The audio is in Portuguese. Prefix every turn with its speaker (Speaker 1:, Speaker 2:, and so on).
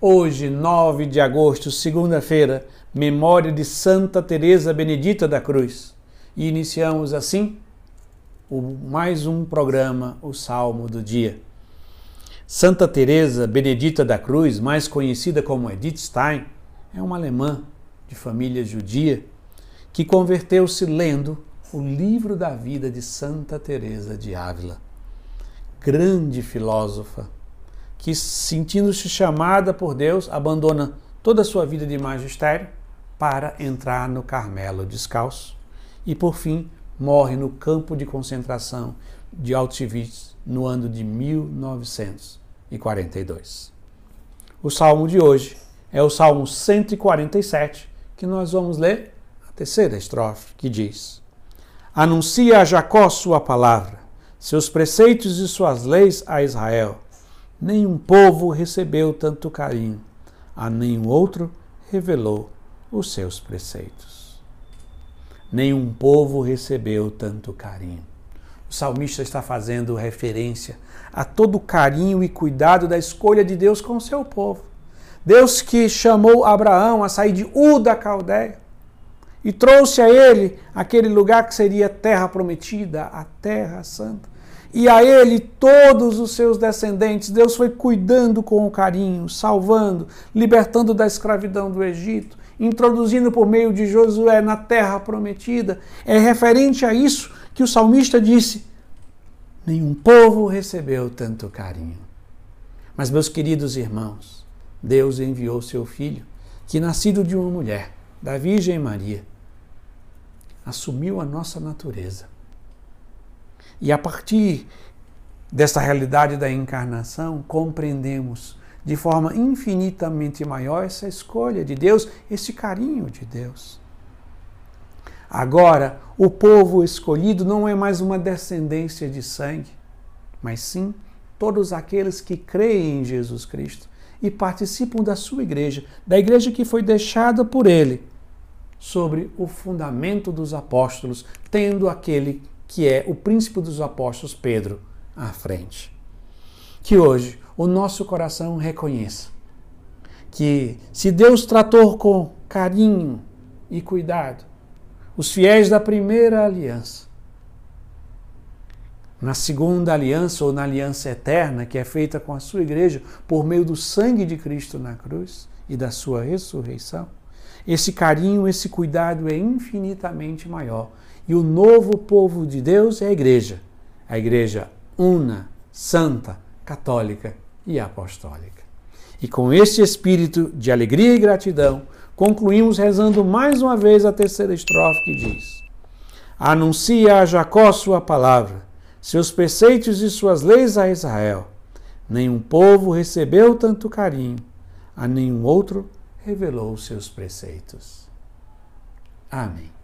Speaker 1: Hoje, 9 de agosto, segunda-feira, memória de Santa Teresa Benedita da Cruz. E iniciamos assim o, mais um programa, o Salmo do Dia. Santa Teresa Benedita da Cruz, mais conhecida como Edith Stein, é uma alemã de família judia que converteu-se lendo o livro da vida de Santa Teresa de Ávila. Grande filósofa, que, sentindo-se chamada por Deus, abandona toda a sua vida de magistério para entrar no Carmelo descalço e, por fim, morre no campo de concentração de Auschwitz no ano de 1942. O salmo de hoje é o Salmo 147, que nós vamos ler a terceira estrofe, que diz: Anuncia a Jacó sua palavra, seus preceitos e suas leis a Israel Nenhum povo recebeu tanto carinho, a nenhum outro revelou os seus preceitos. Nenhum povo recebeu tanto carinho. O salmista está fazendo referência a todo o carinho e cuidado da escolha de Deus com o seu povo. Deus que chamou Abraão a sair de Ur da Caldeia e trouxe a ele aquele lugar que seria terra prometida, a terra santa e a ele todos os seus descendentes. Deus foi cuidando com carinho, salvando, libertando da escravidão do Egito, introduzindo por meio de Josué na terra prometida. É referente a isso que o salmista disse: Nenhum povo recebeu tanto carinho. Mas, meus queridos irmãos, Deus enviou seu filho, que nascido de uma mulher, da Virgem Maria, assumiu a nossa natureza e a partir dessa realidade da encarnação, compreendemos de forma infinitamente maior essa escolha de Deus, esse carinho de Deus. Agora, o povo escolhido não é mais uma descendência de sangue, mas sim todos aqueles que creem em Jesus Cristo e participam da sua igreja, da igreja que foi deixada por ele sobre o fundamento dos apóstolos, tendo aquele que é o príncipe dos apóstolos Pedro à frente. Que hoje o nosso coração reconheça que se Deus tratou com carinho e cuidado os fiéis da primeira aliança, na segunda aliança ou na aliança eterna, que é feita com a sua igreja por meio do sangue de Cristo na cruz e da sua ressurreição, esse carinho, esse cuidado é infinitamente maior e o novo povo de Deus é a igreja, a igreja una, santa, católica e apostólica. E com este espírito de alegria e gratidão, concluímos rezando mais uma vez a terceira estrofe que diz: Anuncia a Jacó sua palavra, seus preceitos e suas leis a Israel. Nenhum povo recebeu tanto carinho, a nenhum outro revelou seus preceitos. Amém.